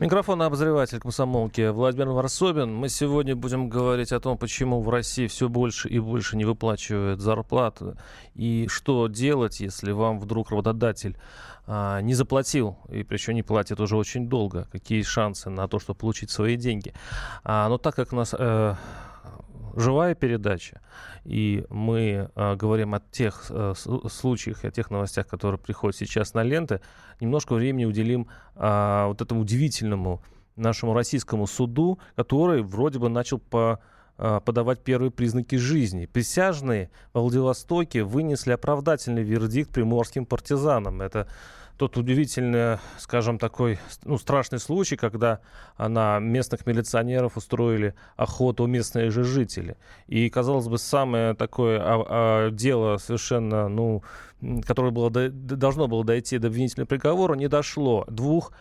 Микрофон обозреватель комсомолки Владимир Варсобин. Мы сегодня будем говорить о том, почему в России все больше и больше не выплачивают зарплату. И что делать, если вам вдруг работодатель а, не заплатил, и причем не платит уже очень долго. Какие шансы на то, чтобы получить свои деньги. А, но так как у нас э, живая передача, и мы э, говорим о тех э, случаях, о тех новостях, которые приходят сейчас на ленты, немножко времени уделим э, вот этому удивительному нашему российскому суду, который вроде бы начал по э, подавать первые признаки жизни. Присяжные во Владивостоке вынесли оправдательный вердикт приморским партизанам. Это тот удивительный, скажем, такой ну, страшный случай, когда на местных милиционеров устроили охоту местные же жители. И, казалось бы, самое такое а, а, дело совершенно, ну, которое было, должно было дойти до обвинительного приговора, не дошло. Двух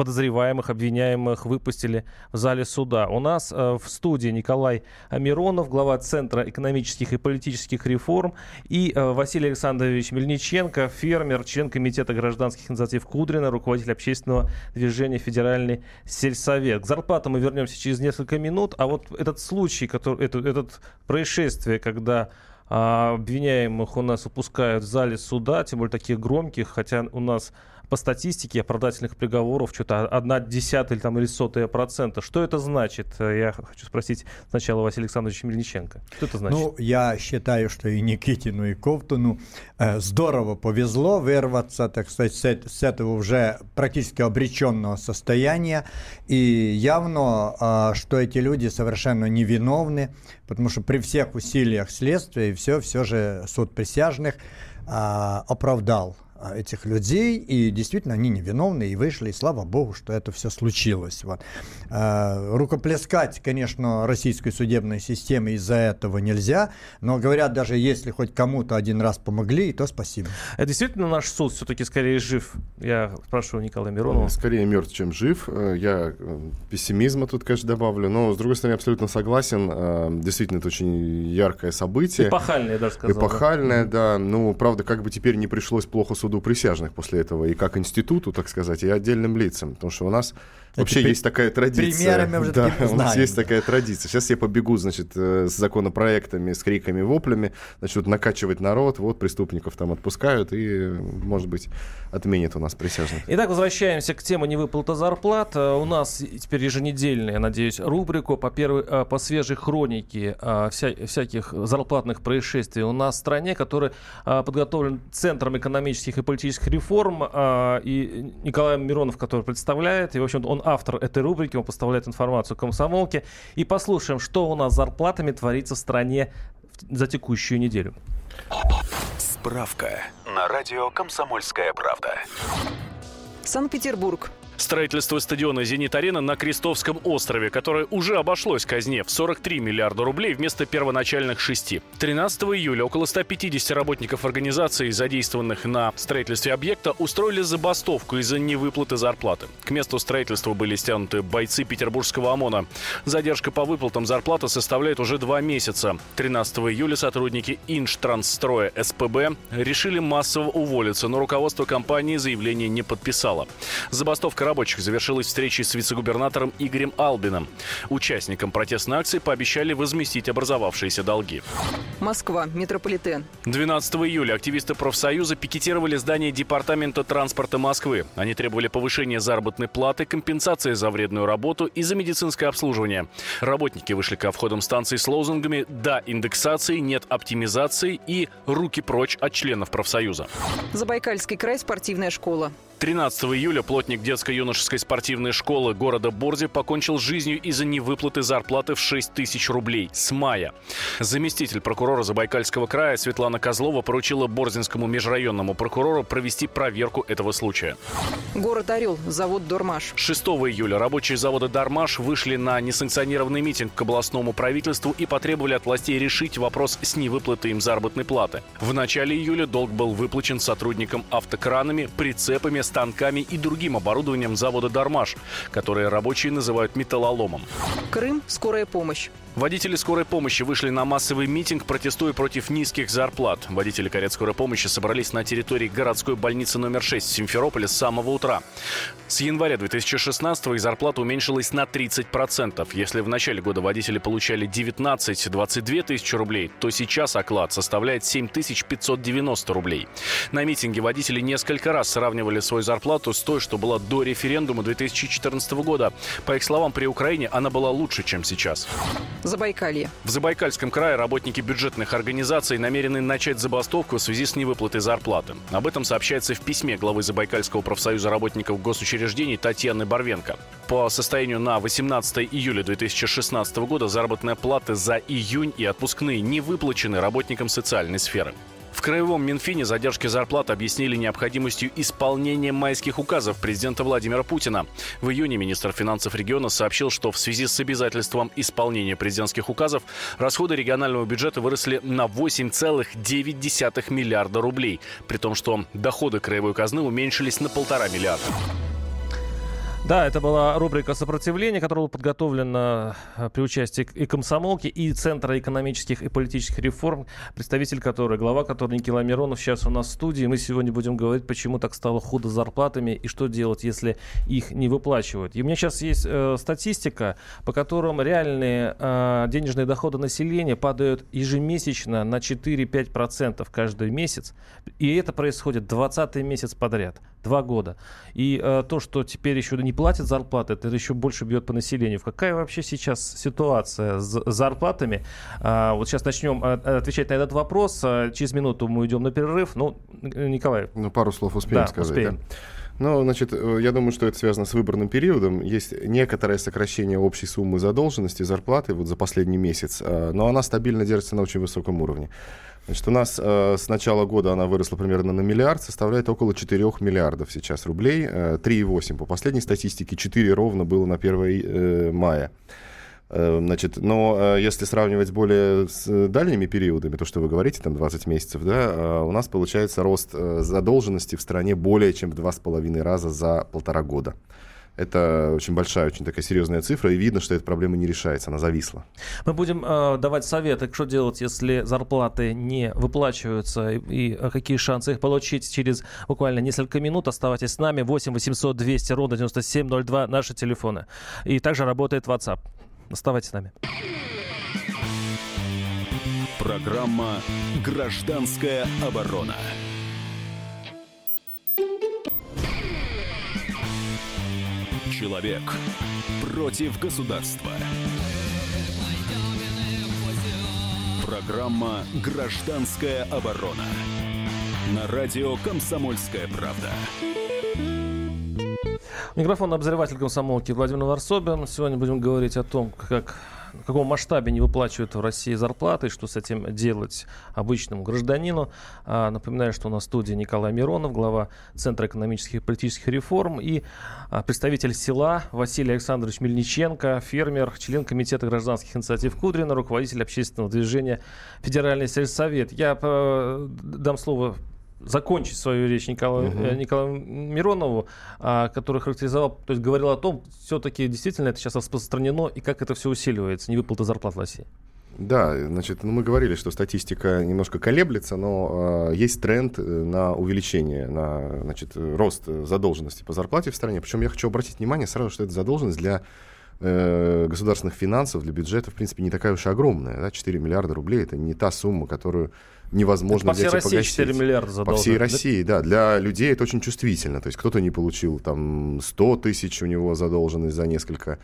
подозреваемых, обвиняемых выпустили в зале суда. У нас э, в студии Николай Миронов, глава Центра экономических и политических реформ, и э, Василий Александрович Мельниченко, фермер, член Комитета гражданских инициатив Кудрина, руководитель общественного движения «Федеральный сельсовет». К зарплатам мы вернемся через несколько минут, а вот этот случай, который, этот, этот происшествие, когда а, обвиняемых у нас выпускают в зале суда, тем более таких громких, хотя у нас по статистике оправдательных приговоров что-то одна десятая или, там, или сотая процента. Что это значит? Я хочу спросить сначала Василия Александровича Мельниченко. Что это значит? Ну, я считаю, что и Никитину, и Ковтуну э, здорово повезло вырваться, так сказать, с, с этого уже практически обреченного состояния. И явно, э, что эти люди совершенно невиновны, потому что при всех усилиях следствия и все, все же суд присяжных э, оправдал этих людей, и действительно они невиновны, и вышли, и слава богу, что это все случилось. Вот. А, рукоплескать, конечно, российской судебной системе из-за этого нельзя, но говорят, даже если хоть кому-то один раз помогли, то спасибо. Это действительно наш суд все-таки скорее жив? Я спрашиваю Николая Миронова. Скорее мертв, чем жив. Э, я э, пессимизма тут, конечно, добавлю, но, с другой стороны, абсолютно согласен. Э, действительно, это очень яркое событие. Эпохальное, я даже сказал. Эпохальное, да. да. Ну, правда, как бы теперь не пришлось плохо суду суду присяжных после этого, и как институту, так сказать, и отдельным лицам. Потому что у нас Вообще есть такая традиция. Примерами уже да, у нас есть такая традиция. Сейчас я побегу, значит, э, с законопроектами, с криками, воплями, значит, накачивать народ, вот преступников там отпускают и, может быть, отменят у нас присяжных. Итак, возвращаемся к теме невыплата зарплат. Э, у нас теперь еженедельная, я надеюсь, рубрику по, первой, э, по свежей хронике вся, всяких зарплатных происшествий у нас в стране, который подготовлен Центром экономических и политических реформ и Николаем Миронов, который представляет, и, в общем-то, он автор этой рубрики, он поставляет информацию комсомолке. И послушаем, что у нас с зарплатами творится в стране за текущую неделю. Справка на радио «Комсомольская правда». Санкт-Петербург. Строительство стадиона «Зенит-арена» на Крестовском острове, которое уже обошлось казне в 43 миллиарда рублей вместо первоначальных 6. 13 июля около 150 работников организации, задействованных на строительстве объекта, устроили забастовку из-за невыплаты зарплаты. К месту строительства были стянуты бойцы петербургского ОМОНа. Задержка по выплатам зарплаты составляет уже два месяца. 13 июля сотрудники Инштранстроя СПБ решили массово уволиться, но руководство компании заявление не подписало. Забастовка рабочих завершилась встречей с вице-губернатором Игорем Албином. Участникам протестной акции пообещали возместить образовавшиеся долги. Москва. Метрополитен. 12 июля активисты профсоюза пикетировали здание Департамента транспорта Москвы. Они требовали повышения заработной платы, компенсации за вредную работу и за медицинское обслуживание. Работники вышли ко входам станции с лозунгами «Да индексации, нет оптимизации» и «Руки прочь от членов профсоюза». Забайкальский край. Спортивная школа. 13 июля плотник детско-юношеской спортивной школы города Борзи покончил жизнью из-за невыплаты зарплаты в 6 тысяч рублей с мая. Заместитель прокурора Забайкальского края Светлана Козлова поручила Борзинскому межрайонному прокурору провести проверку этого случая. Город Орел, завод «Дормаш». 6 июля рабочие завода «Дормаш» вышли на несанкционированный митинг к областному правительству и потребовали от властей решить вопрос с невыплатой им заработной платы. В начале июля долг был выплачен сотрудникам автокранами, прицепами, станками и другим оборудованием открытием завода «Дармаш», который рабочие называют металлоломом. Крым. Скорая помощь. Водители скорой помощи вышли на массовый митинг, протестуя против низких зарплат. Водители карет скорой помощи собрались на территории городской больницы номер 6 в Симферополе с самого утра. С января 2016 их зарплата уменьшилась на 30%. Если в начале года водители получали 19-22 тысячи рублей, то сейчас оклад составляет 7 590 рублей. На митинге водители несколько раз сравнивали свою зарплату с той, что была до референдума 2014 года. По их словам, при Украине она была лучше, чем сейчас. Забайкалье. В Забайкальском крае работники бюджетных организаций намерены начать забастовку в связи с невыплатой зарплаты. Об этом сообщается в письме главы Забайкальского профсоюза работников госучреждений Татьяны Барвенко. По состоянию на 18 июля 2016 года заработная плата за июнь и отпускные не выплачены работникам социальной сферы. В Краевом Минфине задержки зарплат объяснили необходимостью исполнения майских указов президента Владимира Путина. В июне министр финансов региона сообщил, что в связи с обязательством исполнения президентских указов расходы регионального бюджета выросли на 8,9 миллиарда рублей, при том, что доходы краевой казны уменьшились на полтора миллиарда. Да, это была рубрика «Сопротивление», которая была подготовлена э, при участии и комсомолки, и Центра экономических и политических реформ, представитель которой, глава которой Николай Миронов сейчас у нас в студии. Мы сегодня будем говорить, почему так стало худо с зарплатами и что делать, если их не выплачивают. И у меня сейчас есть э, статистика, по которым реальные э, денежные доходы населения падают ежемесячно на 4-5% каждый месяц. И это происходит 20 месяц подряд, два года. И э, то, что теперь еще не платят зарплаты, это еще больше бьет по населению. Какая вообще сейчас ситуация с зарплатами? А, вот сейчас начнем отвечать на этот вопрос. А, через минуту мы уйдем на перерыв. Ну, Николай. Ну, пару слов успеем да, сказать. Успеем. Да? Ну, значит, э, я думаю, что это связано с выбранным периодом. Есть некоторое сокращение общей суммы задолженности, зарплаты вот за последний месяц, но она стабильно держится на очень высоком уровне. Значит, у нас э, с начала года она выросла примерно на миллиард, составляет около 4 миллиардов сейчас рублей, э, 3,8 по последней статистике, 4 ровно было на 1 э, мая. Э, значит, но э, если сравнивать более с дальними периодами, то, что вы говорите, там 20 месяцев, да, э, у нас получается рост задолженности в стране более чем в 2,5 раза за полтора года. Это очень большая, очень такая серьезная цифра, и видно, что эта проблема не решается, она зависла. Мы будем э, давать советы, что делать, если зарплаты не выплачиваются, и, и какие шансы их получить через буквально несколько минут. Оставайтесь с нами. 8 800 200 ровно 9702 наши телефоны. И также работает WhatsApp. Оставайтесь с нами. Программа «Гражданская оборона». Человек против государства. Программа «Гражданская оборона». На радио «Комсомольская правда». Микрофон обозреватель комсомолки Владимир Варсобин. Сегодня будем говорить о том, как в каком масштабе не выплачивают в России зарплаты, что с этим делать обычному гражданину. А, напоминаю, что у нас в студии Николай Миронов, глава Центра экономических и политических реформ, и а, представитель села Василий Александрович Мельниченко, фермер, член Комитета гражданских инициатив Кудрина, руководитель общественного движения Федеральный сельсовет. Я э, дам слово закончить свою речь Николаю, uh-huh. Николаю Миронову, а, который характеризовал, то есть говорил о том, все-таки действительно это сейчас распространено и как это все усиливается, невыплата зарплат в России. Да, значит, ну, мы говорили, что статистика немножко колеблется, но э, есть тренд э, на увеличение, на значит, рост задолженности по зарплате в стране. Причем я хочу обратить внимание сразу, что эта задолженность для э, государственных финансов, для бюджета, в принципе, не такая уж и огромная. Да? 4 миллиарда рублей – это не та сумма, которую невозможно это по всей России погасить. 4 миллиарда задолжен. По всей России, да. Для людей это очень чувствительно. То есть кто-то не получил там 100 тысяч у него задолженность за несколько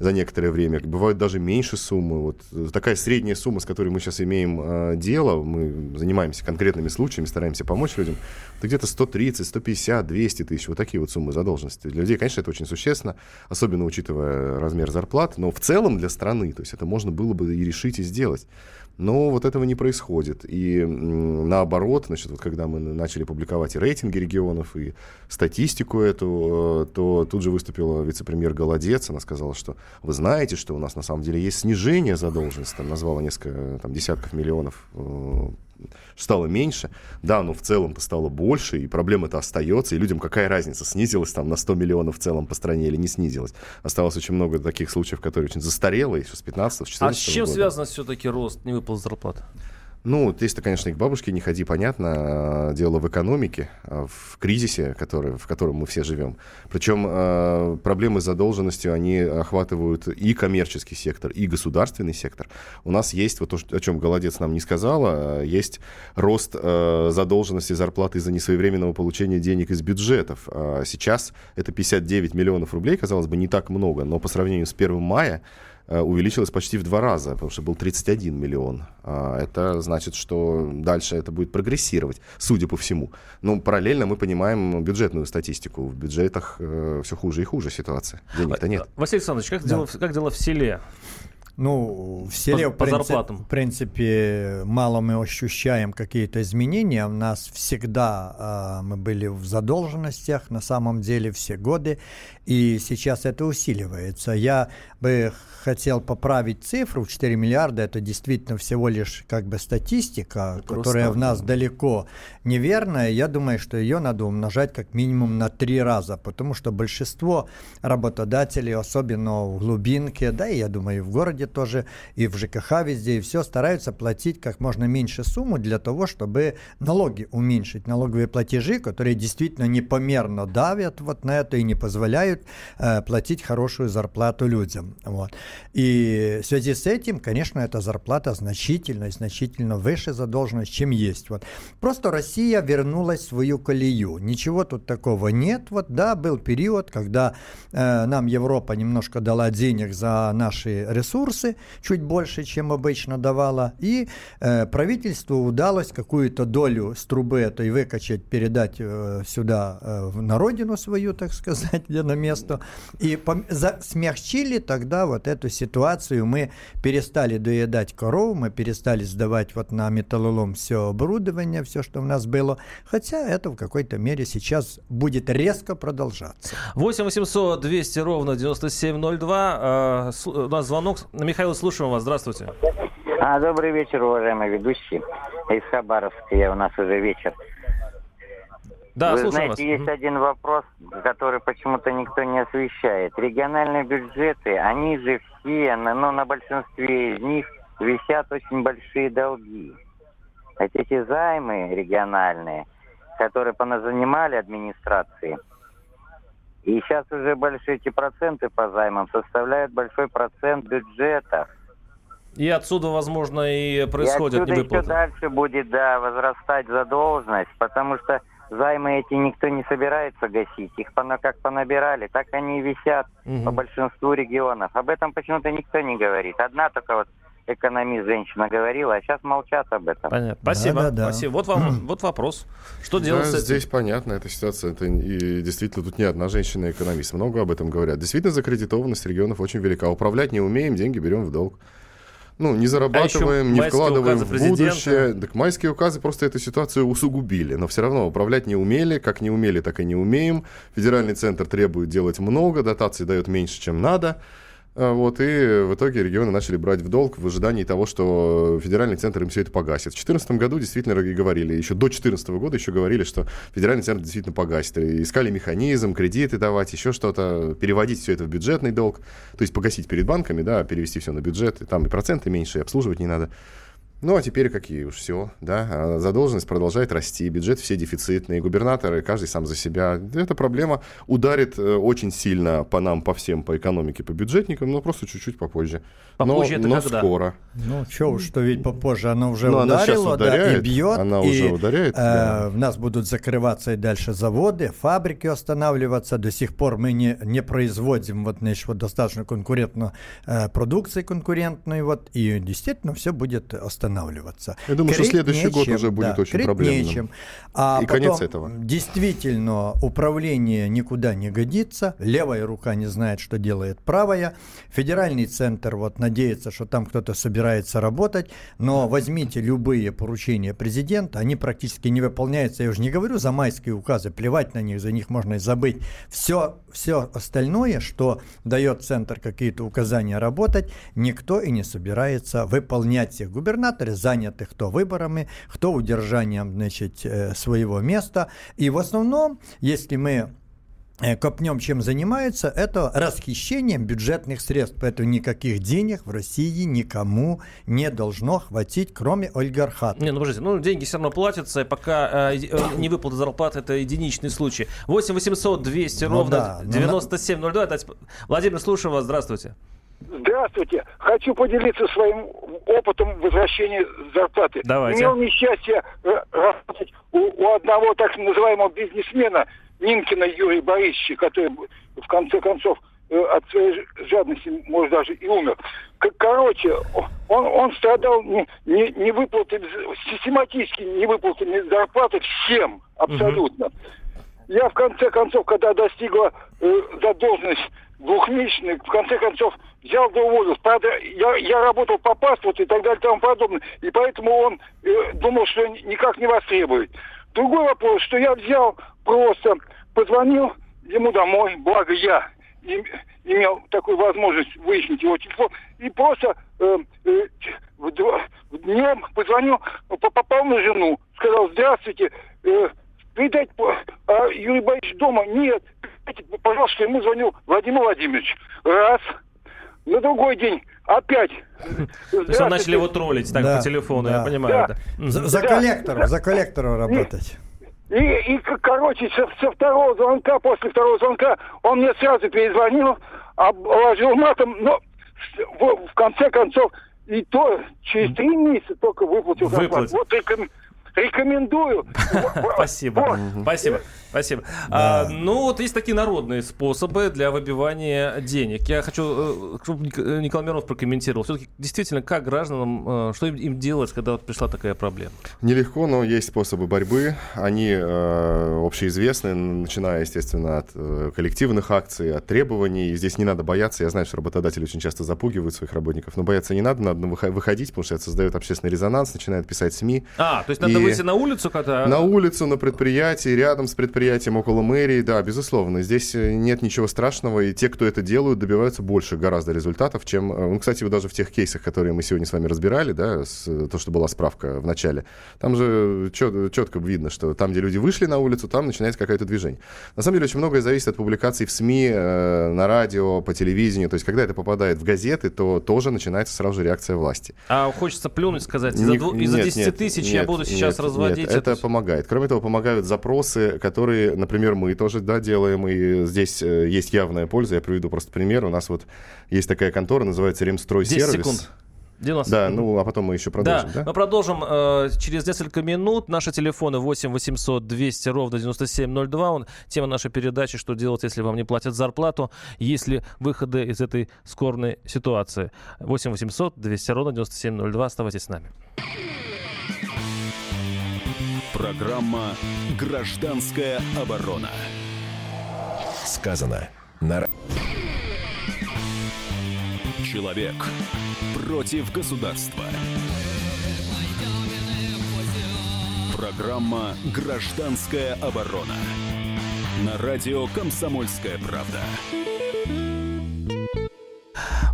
за некоторое время. Бывают даже меньше суммы. Вот такая средняя сумма, с которой мы сейчас имеем э, дело, мы занимаемся конкретными случаями, стараемся помочь людям, это где-то 130, 150, 200 тысяч. Вот такие вот суммы задолженности. Для людей, конечно, это очень существенно, особенно учитывая размер зарплат, но в целом для страны, то есть это можно было бы и решить, и сделать. Но вот этого не происходит. И наоборот, значит, вот когда мы начали публиковать и рейтинги регионов, и статистику эту, э, то тут же выступила вице-премьер Голодец. Она сказала, что вы знаете, что у нас на самом деле есть снижение задолженности. Там назвала несколько там, десятков миллионов э, стало меньше. Да, но в целом-то стало больше, и проблема-то остается, и людям какая разница, снизилась там на 100 миллионов в целом по стране или не снизилась. Осталось очень много таких случаев, которые очень застарелые, еще с 15 с 14 А с чем года. связан все-таки рост невыплат зарплаты? Ну, если, конечно, и к бабушке не ходи, понятно. Дело в экономике, а в кризисе, который, в котором мы все живем. Причем э, проблемы с задолженностью, они охватывают и коммерческий сектор, и государственный сектор. У нас есть, вот то, о чем Голодец нам не сказала, есть рост задолженности зарплаты из-за несвоевременного получения денег из бюджетов. А сейчас это 59 миллионов рублей, казалось бы, не так много, но по сравнению с 1 мая увеличилось почти в два раза, потому что был 31 миллион. А, это значит, что дальше это будет прогрессировать, судя по всему. Но параллельно мы понимаем бюджетную статистику. В бюджетах э, все хуже и хуже ситуация. Денег-то нет. Василий Александрович, как, Да. дела, как дела в селе? Ну, в селе, По- по в, принципе, зарплатам. в принципе, мало мы ощущаем какие-то изменения. У нас всегда а, мы были в задолженностях, на самом деле, все годы, и сейчас это усиливается. Я бы хотел поправить цифру, 4 миллиарда, это действительно всего лишь как бы статистика, Просто, которая в нас да. далеко неверная. Я думаю, что ее надо умножать как минимум на три раза, потому что большинство работодателей, особенно в глубинке, да и я думаю и в городе тоже, и в ЖКХ везде, и все, стараются платить как можно меньше сумму для того, чтобы налоги уменьшить, налоговые платежи, которые действительно непомерно давят вот на это и не позволяют э, платить хорошую зарплату людям. Вот. И в связи с этим, конечно, эта зарплата значительно, значительно выше задолженность, чем есть. Вот. Просто Россия вернулась в свою колею. Ничего тут такого нет. Вот, да, был период, когда э, нам Европа немножко дала денег за наши ресурсы, чуть больше, чем обычно давала, и э, правительству удалось какую-то долю с трубы этой выкачать, передать э, сюда, э, на родину свою, так сказать, где на место, и смягчили тогда вот эту ситуацию. Мы перестали доедать коров, мы перестали сдавать вот на металлолом все оборудование, все, что у нас было, хотя это в какой-то мере сейчас будет резко продолжаться. 8 800 200 ровно 9702. Э, с- У нас звонок. Михаил, слушаем вас. Здравствуйте. А, добрый вечер, уважаемые ведущие. Из Хабаровска я у нас уже вечер. Да, Вы знаете, вас. есть один вопрос, который почему-то никто не освещает. Региональные бюджеты, они же все, ну, на большинстве из них висят очень большие долги. Эти займы региональные, которые поназанимали администрации, и сейчас уже большие эти проценты по займам составляют большой процент бюджетов. И отсюда, возможно, и И происходят отсюда еще невыплаты. дальше будет, да, возрастать задолженность, потому что займы эти никто не собирается гасить. Их пона- как понабирали, так они и висят Мгм. по большинству регионов. Об этом почему-то никто не говорит. Одна только вот экономист женщина говорила, а сейчас молчат об этом. Понятно. Спасибо. Да-да-да. Спасибо. Вот вам вот вопрос. Что делать Да, с этим? здесь понятно, эта ситуация. Это и действительно тут не одна женщина-экономист. Много об этом говорят. Действительно, закредитованность регионов очень велика. Управлять не умеем, деньги берем в долг. Ну, не зарабатываем, не майские вкладываем в президента. будущее. Так майские указы просто эту ситуацию усугубили. Но все равно управлять не умели. Как не умели, так и не умеем. Федеральный центр требует делать много, дотации дает меньше, чем надо. А, Вот, и в итоге регионы начали брать в долг в ожидании того, что федеральный центр им все это погасит. В 2014 году действительно и говорили, еще до 2014 года еще говорили, что федеральный центр действительно погасит. И искали механизм, кредиты давать, еще что-то, переводить все это в бюджетный долг, то есть погасить перед банками, да, перевести все на бюджет, и там и проценты меньше, и обслуживать не надо. Ну, а теперь какие уж все, да, а задолженность продолжает расти, бюджет все дефицитные, губернаторы, каждый сам за себя. Эта проблема ударит э, очень сильно по нам, по всем, по экономике, по бюджетникам, но просто чуть-чуть попозже. Попозже но, это но когда? скоро. Ну, что уж, что ведь попозже она уже Ну, она щас ударила, да, и ударяет, бьет. она и, уже ударяет, э, да. В нас будут закрываться и дальше заводы, фабрики останавливаться. До сих пор мы не, не производим вот, значит, вот достаточно конкурентно э, продукции конкурентной, вот, и действительно все будет останавливаться. Я думаю, что Крыть следующий год нечем, уже будет да, очень проблемным. нечем. А И конец потом, этого. Действительно, управление никуда не годится. Левая рука не знает, что делает правая. Федеральный центр вот надеется, что там кто-то собирается работать. Но возьмите любые поручения президента, они практически не выполняются. Я уже не говорю за майские указы, плевать на них, за них можно и забыть. Все, все остальное, что дает центр какие-то указания работать, никто и не собирается выполнять всех. Губернаторы администраторы заняты кто выборами, кто удержанием значит, э, своего места. И в основном, если мы Э, копнем, чем занимается, это расхищением бюджетных средств. Поэтому никаких денег в России никому не должно хватить, кроме олигархата. Не, ну подождите, ну деньги все равно платятся, пока э, э не выплата зарплаты, это единичный случай. 8 800 200 ну, ровно да, 9702. Ну, Владимир, слушаю вас, здравствуйте. Здравствуйте. Хочу поделиться своим опытом возвращения зарплаты. Давайте. Имел несчастье э, работать у, у одного так называемого бизнесмена – Нинкина Юрия Борисовича, который в конце концов э, от своей жадности, может, даже и умер. Короче, он, он страдал не, не, не выплатами, систематически не выплатами зарплаты всем абсолютно. Угу. Я, в конце концов, когда достигла э, задолженность двухмесячной, в конце концов, взял да уволился. Правда, я, я работал по паспорту и так далее и тому подобное. И поэтому он э, думал, что никак не востребует. Другой вопрос, что я взял просто, позвонил ему домой, благо я имел такую возможность выяснить его телефон, и просто э, э, в, в днем позвонил, попал на жену, сказал, здравствуйте, э, передать, а Юрий Борисович дома? Нет, передайте, пожалуйста, ему звонил Владимир Владимирович. Раз. На другой день опять. То есть начали его троллить так да, по телефону, да. я понимаю. Да. Да. За, за коллектором, за коллектором работать. И, и, короче, со, со второго звонка, после второго звонка, он мне сразу перезвонил, обложил матом, но в, в конце концов, и то через три месяца только выплатил зарплату. Вот рекомендую. Спасибо. Спасибо. Спасибо. Да. А, ну, вот есть такие народные способы для выбивания денег. Я хочу, э, чтобы Николай Миронов прокомментировал. Все-таки действительно, как гражданам, э, что им, им делать, когда вот пришла такая проблема? Нелегко, но есть способы борьбы. Они э, общеизвестны, начиная, естественно, от э, коллективных акций, от требований. Здесь не надо бояться. Я знаю, что работодатели очень часто запугивают своих работников, но бояться не надо, надо выходить, потому что это создает общественный резонанс, начинает писать СМИ. А, то есть надо и... выйти на улицу когда... На улицу, на предприятии, рядом с предприятием около мэрии, да, безусловно. Здесь э, нет ничего страшного, и те, кто это делают, добиваются больше гораздо результатов, чем... Э, ну, кстати, даже в тех кейсах, которые мы сегодня с вами разбирали, да, с, то, что была справка в начале, там же чет, четко видно, что там, где люди вышли на улицу, там начинается какое-то движение. На самом деле, очень многое зависит от публикаций в СМИ, э, на радио, по телевидению. То есть, когда это попадает в газеты, то тоже начинается сразу же реакция власти. А хочется плюнуть, сказать, из-за, из 10 тысяч нет, я буду сейчас нет, разводить. Нет, это помогает. Кроме того, помогают запросы, которые которые, например, мы тоже да, делаем, и здесь э, есть явная польза. Я приведу просто пример. У нас вот есть такая контора, называется Ремстройсервис. 10 секунд. 90. Да, ну а потом мы еще продолжим. Да, да? мы продолжим э, через несколько минут. Наши телефоны 8 800 200 ровно 9702. Он, тема нашей передачи «Что делать, если вам не платят зарплату?» Есть ли выходы из этой скорной ситуации? 8 800 200 ровно 9702. Оставайтесь с нами. Программа «Гражданская оборона». Сказано на... Человек против государства. Программа «Гражданская оборона». На радио «Комсомольская правда».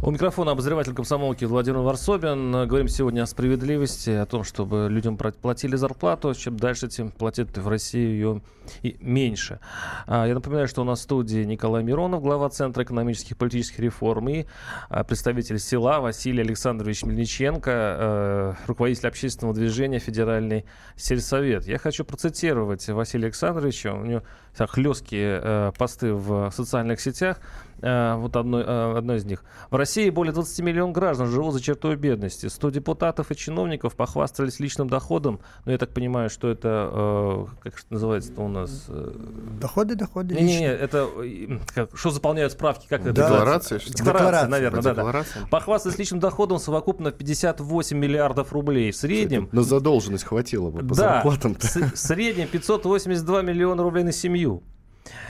У микрофона обозреватель комсомолки Владимир Варсобин. Говорим сегодня о справедливости, о том, чтобы людям платили зарплату. Чем дальше, тем платят в России ее и меньше. А, я напоминаю, что у нас в студии Николай Миронов, глава Центра экономических и политических реформ, и а, представитель села Василий Александрович Мельниченко, э, руководитель общественного движения Федеральный сельсовет. Я хочу процитировать Василия Александровича. У него хлесткие э, посты в социальных сетях. Э, вот одно, одно из них. В России более 20 миллионов граждан живут за чертой бедности. 100 депутатов и чиновников похвастались личным доходом. Но я так понимаю, что это, э, как это называется у нас? Доходы, доходы. Не, не, не это как, что заполняют справки, как это? Декларация, Декларация, Декларация наверное, да, да. Похвастались личным доходом совокупно 58 миллиардов рублей. В среднем... На задолженность хватило бы по да, зарплатам. -то. В среднем 582 миллиона рублей на семью.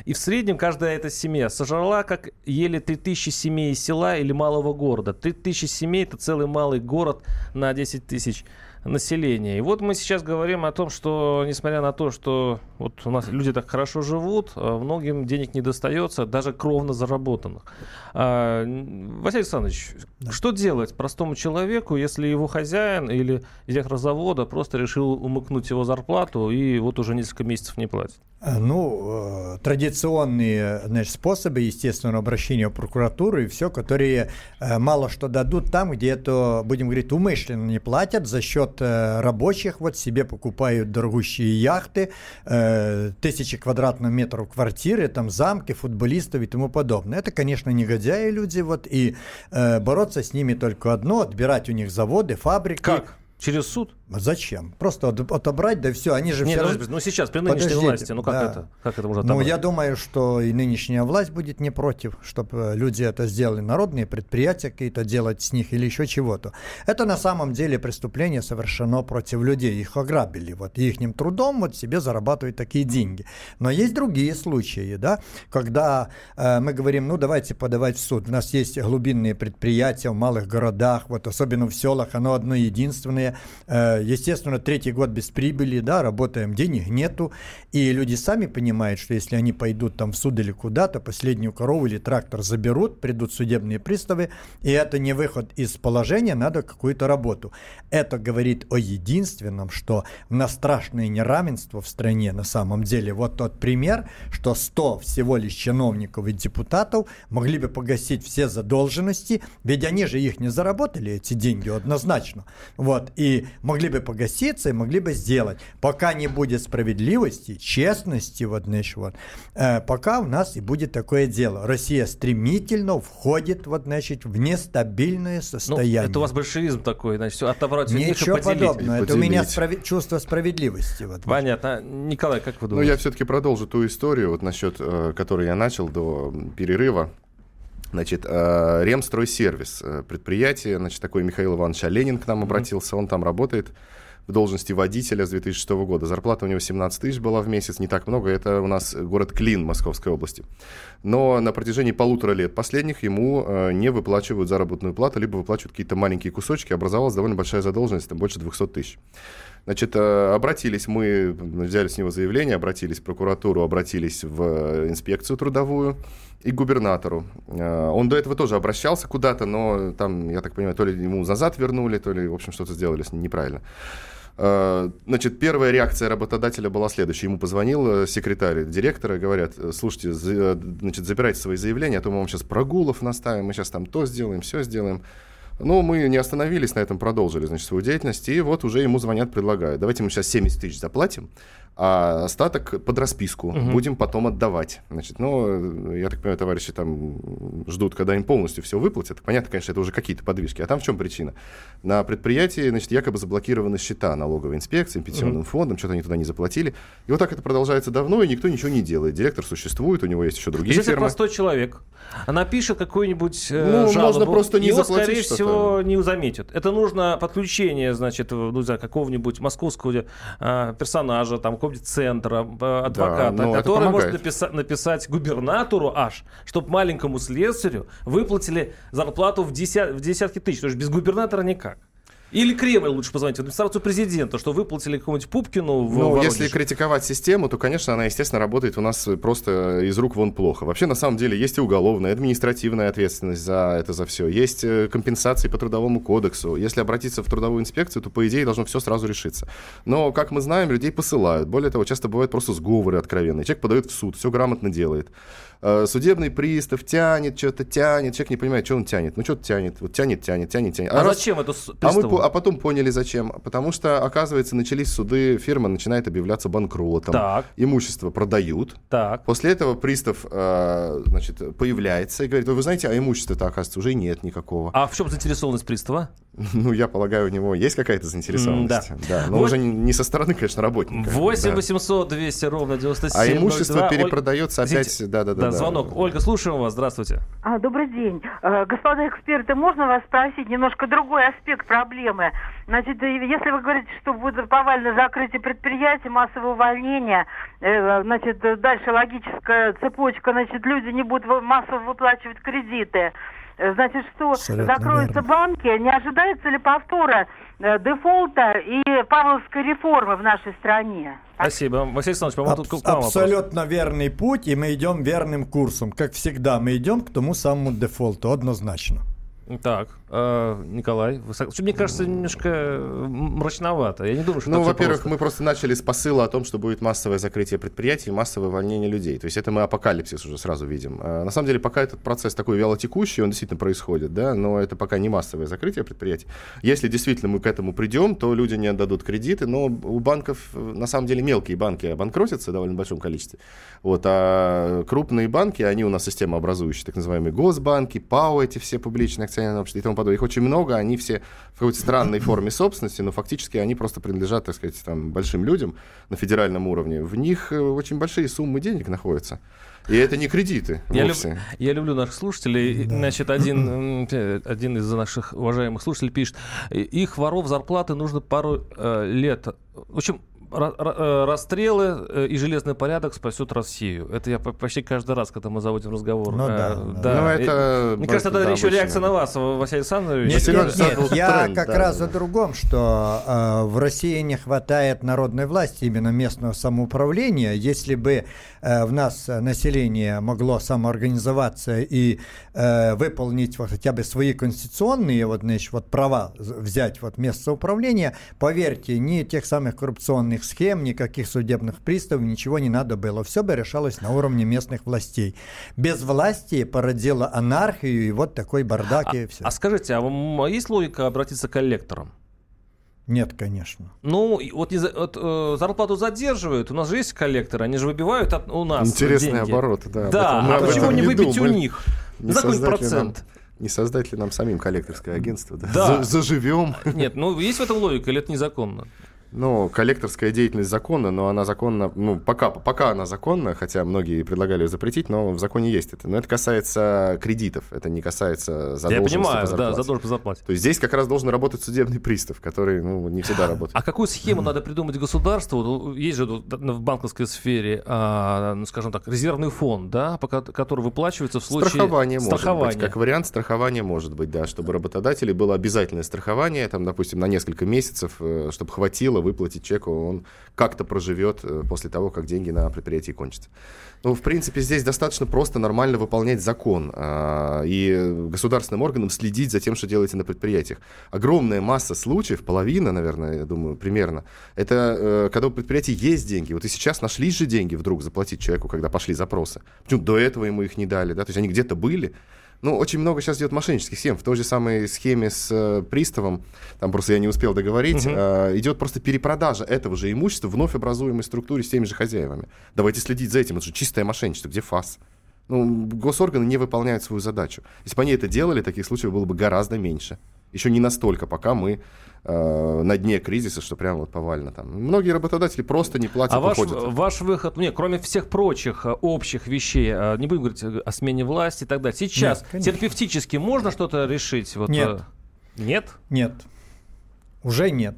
И в среднем каждая эта семья сожрала, как ели 3000 семей села или малого города. 3000 семей – это целый малый город на 10 тысяч населения. И вот мы сейчас говорим о том, что, несмотря на то, что вот у нас люди так хорошо живут, а многим денег не достается, даже кровно заработанных. А, Василий Александрович, да. что делать простому человеку, если его хозяин или директор завода просто решил умыкнуть его зарплату и вот уже несколько месяцев не платит? Э, ну, э, традиционные значит, способы, естественно, обращения в прокуратуру и все, которые э, мало что дадут там, где это, будем говорить, умышленно не платят, за счет рабочих вот себе покупают дорогущие яхты, тысячи квадратных метров квартиры, там замки, футболистов и тому подобное. Это, конечно, негодяи люди, вот, и бороться с ними только одно, отбирать у них заводы, фабрики. Как? Через суд? А зачем? Просто отобрать, да все, они же Нет, все равно... ну сейчас, при нынешней Подождите, власти, ну как да. это? Как это можно отобрать? Ну я думаю, что и нынешняя власть будет не против, чтобы люди это сделали, народные предприятия какие-то делать с них или еще чего-то. Это на самом деле преступление совершено против людей, их ограбили, вот, и их трудом вот себе зарабатывают такие деньги. Но есть другие случаи, да, когда э, мы говорим, ну давайте подавать в суд. У нас есть глубинные предприятия в малых городах, вот особенно в селах, оно одно единственное, э, естественно, третий год без прибыли, да, работаем, денег нету, и люди сами понимают, что если они пойдут там в суд или куда-то, последнюю корову или трактор заберут, придут судебные приставы, и это не выход из положения, надо какую-то работу. Это говорит о единственном, что на страшное неравенство в стране на самом деле. Вот тот пример, что 100 всего лишь чиновников и депутатов могли бы погасить все задолженности, ведь они же их не заработали, эти деньги, однозначно. Вот, и могли бы погаситься и могли бы сделать. Пока не будет справедливости, честности, вот, вот, э, пока у нас и будет такое дело. Россия стремительно входит, вот, значит, в нестабильное состояние. Ну, это у вас большевизм такой, значит, отобрать Ничего подобного. Это у меня справи- чувство справедливости. Вот, Понятно. Николай, как вы думаете? Ну, я все-таки продолжу ту историю, вот насчет, э, которую я начал до перерыва. Значит, э, Ремстройсервис, э, предприятие, значит, такой Михаил Иванович Оленин к нам обратился, он там работает в должности водителя с 2006 года. Зарплата у него 17 тысяч была в месяц, не так много. Это у нас город Клин Московской области. Но на протяжении полутора лет последних ему э, не выплачивают заработную плату, либо выплачивают какие-то маленькие кусочки. Образовалась довольно большая задолженность, там больше 200 тысяч. Значит, обратились мы, взяли с него заявление, обратились в прокуратуру, обратились в инспекцию трудовую и губернатору. Э, он до этого тоже обращался куда-то, но там, я так понимаю, то ли ему назад вернули, то ли, в общем, что-то сделали неправильно. Э, значит, первая реакция работодателя была следующая. Ему позвонил э, секретарь директора, говорят, слушайте, значит, забирайте свои заявления, а то мы вам сейчас прогулов наставим, мы сейчас там то сделаем, все сделаем. Но мы не остановились на этом, продолжили, значит, свою деятельность, и вот уже ему звонят, предлагают, давайте мы сейчас 70 тысяч заплатим, а остаток под расписку угу. будем потом отдавать. Значит, ну, я так понимаю, товарищи там ждут, когда им полностью все выплатят. Понятно, конечно, это уже какие-то подвижки. А там в чем причина? На предприятии, значит, якобы заблокированы счета налоговой инспекции, пенсионным угу. фондом, что-то они туда не заплатили. И вот так это продолжается давно, и никто ничего не делает. Директор существует, у него есть еще другие Если фирмы. простой человек напишет какой-нибудь э, ну, жалобу, можно просто не его, заплатить скорее всего, не заметят. Это нужно подключение, значит, ну, знаю, какого-нибудь московского э, персонажа, там, какого-нибудь центра, э, адвоката, да, который может написа- написать губернатору аж, чтобы маленькому слесарю выплатили зарплату в, деся- в десятки тысяч. Потому что без губернатора никак. Или Кремль лучше позвонить в администрацию президента, что выплатили какому-нибудь Пупкину в Ну, если критиковать систему, то, конечно, она, естественно, работает у нас просто из рук вон плохо. Вообще, на самом деле, есть и уголовная, административная ответственность за это, за все. Есть э, компенсации по трудовому кодексу. Если обратиться в трудовую инспекцию, то, по идее, должно все сразу решиться. Но, как мы знаем, людей посылают. Более того, часто бывают просто сговоры откровенные. Человек подает в суд, все грамотно делает. Э, судебный пристав тянет, что-то тянет, человек не понимает, что он тянет. Ну, что-то тянет, вот тянет, тянет, тянет, тянет. А, а раз... зачем это а, мы, а потом поняли, зачем. Потому что, оказывается, начались суды, фирма начинает объявляться банкротом. Так. Имущество продают. Так. После этого пристав, э, значит, появляется и говорит, вы знаете, а имущества-то, оказывается, уже нет никакого. А в чем заинтересованность пристава? Ну, я полагаю, у него есть какая-то заинтересованность. Mm, да. да. Но 8... уже не, со стороны, конечно, работника. 8 да. 800 200 ровно 97 А имущество 02. перепродается Оль... опять... Да, да, да, да, звонок. Ольга, слушаем вас. Здравствуйте. А, добрый день. Э, господа эксперты, можно вас спросить немножко другой аспект проблемы? Значит, э, если вы говорите, что будет повальное закрытие предприятий, массовое увольнение, э, значит, дальше логическая цепочка, значит, люди не будут массово выплачивать кредиты. Э, Значит, что Абсолютно закроются верно. банки, не ожидается ли повтора э, дефолта и Павловской реформы в нашей стране? Спасибо. Василий Александрович, по-моему, тут Аб- к вам вопрос. абсолютно верный путь, и мы идем верным курсом. Как всегда, мы идем к тому самому дефолту, однозначно. Так, Николай, вы сог- мне кажется, немножко мрачновато. Я не думаю, что Ну, во-первых, просто. мы просто начали с посыла о том, что будет массовое закрытие предприятий массовое увольнение людей. То есть это мы апокалипсис уже сразу видим. А, На самом деле, пока этот процесс такой вялотекущий, он действительно происходит, да, но это пока не массовое закрытие предприятий. Если действительно мы к этому придем, то люди не отдадут кредиты, но у банков, на самом деле, мелкие банки обанкротятся в довольно большом количестве. Вот, а крупные банки, они у нас системообразующие, так называемые госбанки, ПАО, эти все публичные акционерные общества и тому подобное. Их очень много, они все в какой-то странной форме собственности, но фактически они просто принадлежат, так сказать, там, большим людям на федеральном уровне. В них э, очень большие суммы денег находятся. И это не кредиты Я, люб- я люблю наших слушателей. Значит, один, один из наших уважаемых слушателей пишет, «И- их воров зарплаты нужно пару э, лет. В общем, расстрелы э, и железный порядок спасет Россию. Это я по- почти каждый раз, когда мы заводим разговор. Ну Э, да, да. Ну, И- это Мне кажется, это да, еще обычно. реакция на вас, Василий Александрович. Нет, нет, Александрович, нет, я тренд, как да, раз да. о другом, что э, в России не хватает народной власти, именно местного самоуправления. Если бы э, в нас э, население могло самоорганизоваться и э, выполнить вот хотя бы свои конституционные вот, значит, вот права взять вот место самоуправления, поверьте, ни тех самых коррупционных схем, никаких судебных приставов, ничего не надо было. Все бы решалось на уровне местных властей. Без власти породило анархию и вот такой бардак и все. А скажите, а вам есть логика обратиться к коллекторам? Нет, конечно. Ну, вот, не за- вот, э, зарплату задерживают, у нас же есть коллекторы, они же выбивают от- у нас Интересный деньги. оборот, да. Да, а почему этом не выбить у думали. них? Не какой-нибудь создать ли нам- процент? Не создать ли нам самим коллекторское агентство? Да. Да. За- Заживем. Нет, ну есть в этом логика или это незаконно? Ну, коллекторская деятельность законна, но она законна, ну, пока, пока она законна, хотя многие предлагали ее запретить, но в законе есть это. Но это касается кредитов, это не касается Я задолженности понимаю, по да, задолженность по зарплате. То есть здесь как раз должен работать судебный пристав, который, ну, не всегда работает. А какую схему надо придумать государству? Вот Есть же в банковской сфере, а, ну, скажем так, резервный фонд, да, который выплачивается в случае Страхование может страхования. быть. Как вариант, страхование может быть, да, чтобы работодателей было обязательное страхование, там, допустим, на несколько месяцев, э, чтобы хватило выплатить чеку, он как-то проживет э, после того, как деньги на предприятии кончатся. Ну, в принципе, здесь достаточно просто нормально выполнять закон а, и государственным органам следить за тем, что делаете на предприятиях. Огромная масса случаев, половина, наверное, я думаю, примерно, это э, когда у предприятий есть деньги. Вот и сейчас нашлись же деньги вдруг заплатить человеку, когда пошли запросы. Почему до этого ему их не дали, да? То есть они где-то были, ну, очень много сейчас идет мошеннических схем. В той же самой схеме с э, приставом, там просто я не успел договорить, э, идет просто перепродажа этого же имущества в вновь образуемой структуре с теми же хозяевами. Давайте следить за этим. Это же чистое мошенничество. Где ФАС? Ну, госорганы не выполняют свою задачу. Если бы они это делали, таких случаев было бы гораздо меньше. Еще не настолько, пока мы э, на дне кризиса, что прям вот повально там. Многие работодатели просто не платят, А ваш, уходят. ваш выход, не, кроме всех прочих а, общих вещей, а, не будем говорить э, о смене власти и так далее, сейчас Нет, конечно. терапевтически можно что-то решить? Вот, Нет. э, Нет? Нет. Уже нет.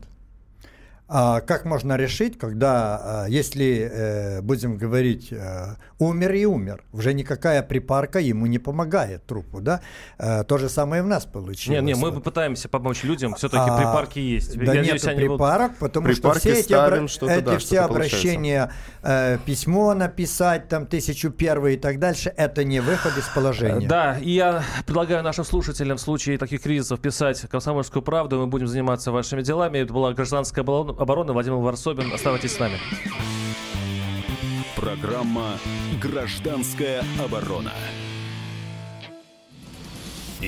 А как можно решить, когда, а, если, э, будем говорить, э, умер и умер, уже никакая припарка ему не помогает трупу, да? Э, то же самое и в нас получилось. Не, не, мы пытаемся помочь людям, все-таки А, припарки есть. Да Я нет надеюсь, они будут- припарок, потому Припарки что все эти, ставим, обра- что-то, эти да, все что-то получается. обращения, э, письмо написать, там, тысячу первый и так дальше, это не выход из положения. Да, и я предлагаю нашим слушателям в случае таких кризисов писать «Комсомольскую правду», мы будем заниматься вашими делами. Это была гражданская оборона, оборона Владимир Варсобин. Оставайтесь с нами. Программа «Гражданская оборона».